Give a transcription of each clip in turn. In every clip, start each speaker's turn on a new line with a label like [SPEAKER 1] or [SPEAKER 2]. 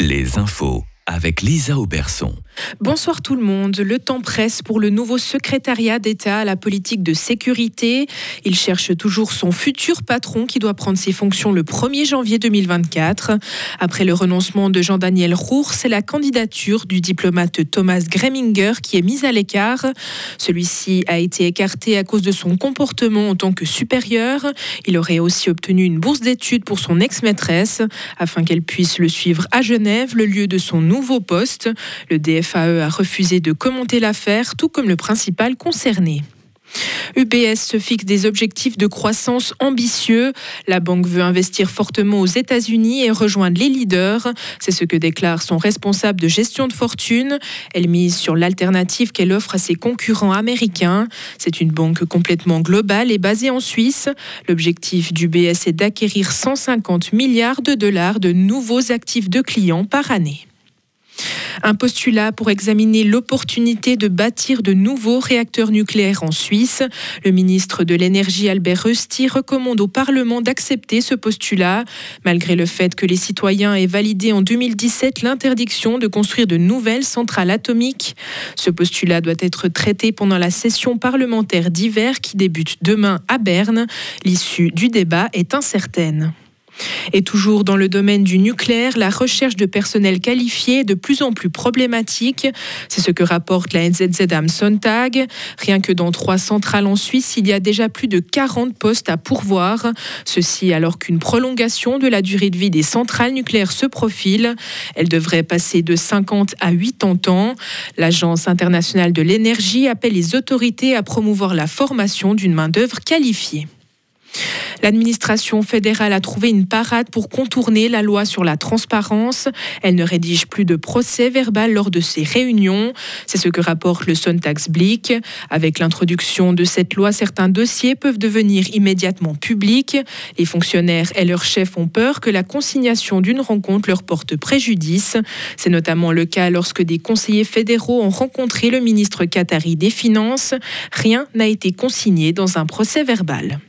[SPEAKER 1] les infos avec Lisa Auberson.
[SPEAKER 2] Bonsoir tout le monde. Le temps presse pour le nouveau secrétariat d'État à la politique de sécurité. Il cherche toujours son futur patron qui doit prendre ses fonctions le 1er janvier 2024. Après le renoncement de Jean-Daniel Roux, c'est la candidature du diplomate Thomas Greminger qui est mise à l'écart. Celui-ci a été écarté à cause de son comportement en tant que supérieur. Il aurait aussi obtenu une bourse d'études pour son ex-maîtresse afin qu'elle puisse le suivre à Genève, le lieu de son nouveau nouveau poste. Le DFAE a refusé de commenter l'affaire, tout comme le principal concerné. UBS se fixe des objectifs de croissance ambitieux. La banque veut investir fortement aux États-Unis et rejoindre les leaders. C'est ce que déclare son responsable de gestion de fortune. Elle mise sur l'alternative qu'elle offre à ses concurrents américains. C'est une banque complètement globale et basée en Suisse. L'objectif d'UBS est d'acquérir 150 milliards de dollars de nouveaux actifs de clients par année. Un postulat pour examiner l'opportunité de bâtir de nouveaux réacteurs nucléaires en Suisse. Le ministre de l'Énergie Albert Rusty recommande au Parlement d'accepter ce postulat, malgré le fait que les citoyens aient validé en 2017 l'interdiction de construire de nouvelles centrales atomiques. Ce postulat doit être traité pendant la session parlementaire d'hiver qui débute demain à Berne. L'issue du débat est incertaine. Et toujours dans le domaine du nucléaire, la recherche de personnel qualifié est de plus en plus problématique. C'est ce que rapporte la NZZ am Sonntag. Rien que dans trois centrales en Suisse, il y a déjà plus de 40 postes à pourvoir. Ceci alors qu'une prolongation de la durée de vie des centrales nucléaires se profile. Elle devrait passer de 50 à 80 ans. L'Agence internationale de l'énergie appelle les autorités à promouvoir la formation d'une main-d'œuvre qualifiée. L'administration fédérale a trouvé une parade pour contourner la loi sur la transparence. Elle ne rédige plus de procès verbal lors de ses réunions. C'est ce que rapporte le Sonntagsblick. Avec l'introduction de cette loi, certains dossiers peuvent devenir immédiatement publics. Les fonctionnaires et leurs chefs ont peur que la consignation d'une rencontre leur porte préjudice. C'est notamment le cas lorsque des conseillers fédéraux ont rencontré le ministre qatari des Finances. Rien n'a été consigné dans un procès verbal.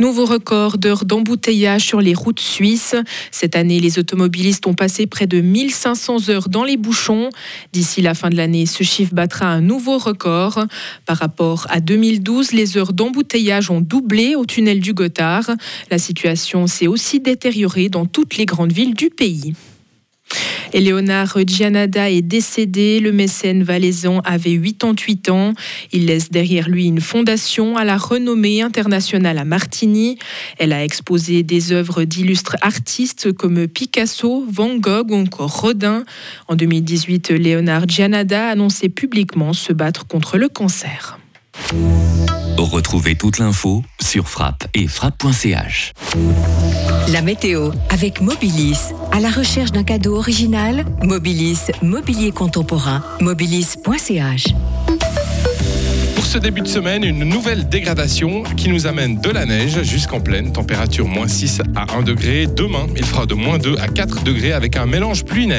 [SPEAKER 2] Nouveau record d'heures d'embouteillage sur les routes suisses. Cette année, les automobilistes ont passé près de 1500 heures dans les bouchons. D'ici la fin de l'année, ce chiffre battra un nouveau record. Par rapport à 2012, les heures d'embouteillage ont doublé au tunnel du Gothard. La situation s'est aussi détériorée dans toutes les grandes villes du pays. Léonard Gianada est décédé. Le mécène valaisan avait 88 ans. Il laisse derrière lui une fondation à la renommée internationale à Martigny. Elle a exposé des œuvres d'illustres artistes comme Picasso, Van Gogh ou encore Rodin. En 2018, Léonard Gianada a annoncé publiquement se battre contre le cancer.
[SPEAKER 1] Retrouvez toute l'info sur frappe et frappe.ch.
[SPEAKER 3] La météo avec Mobilis. À la recherche d'un cadeau original, Mobilis, mobilier contemporain, mobilis.ch.
[SPEAKER 4] Pour ce début de semaine, une nouvelle dégradation qui nous amène de la neige jusqu'en pleine, température moins 6 à 1 degré. Demain, il fera de moins 2 à 4 degrés avec un mélange pluie-neige.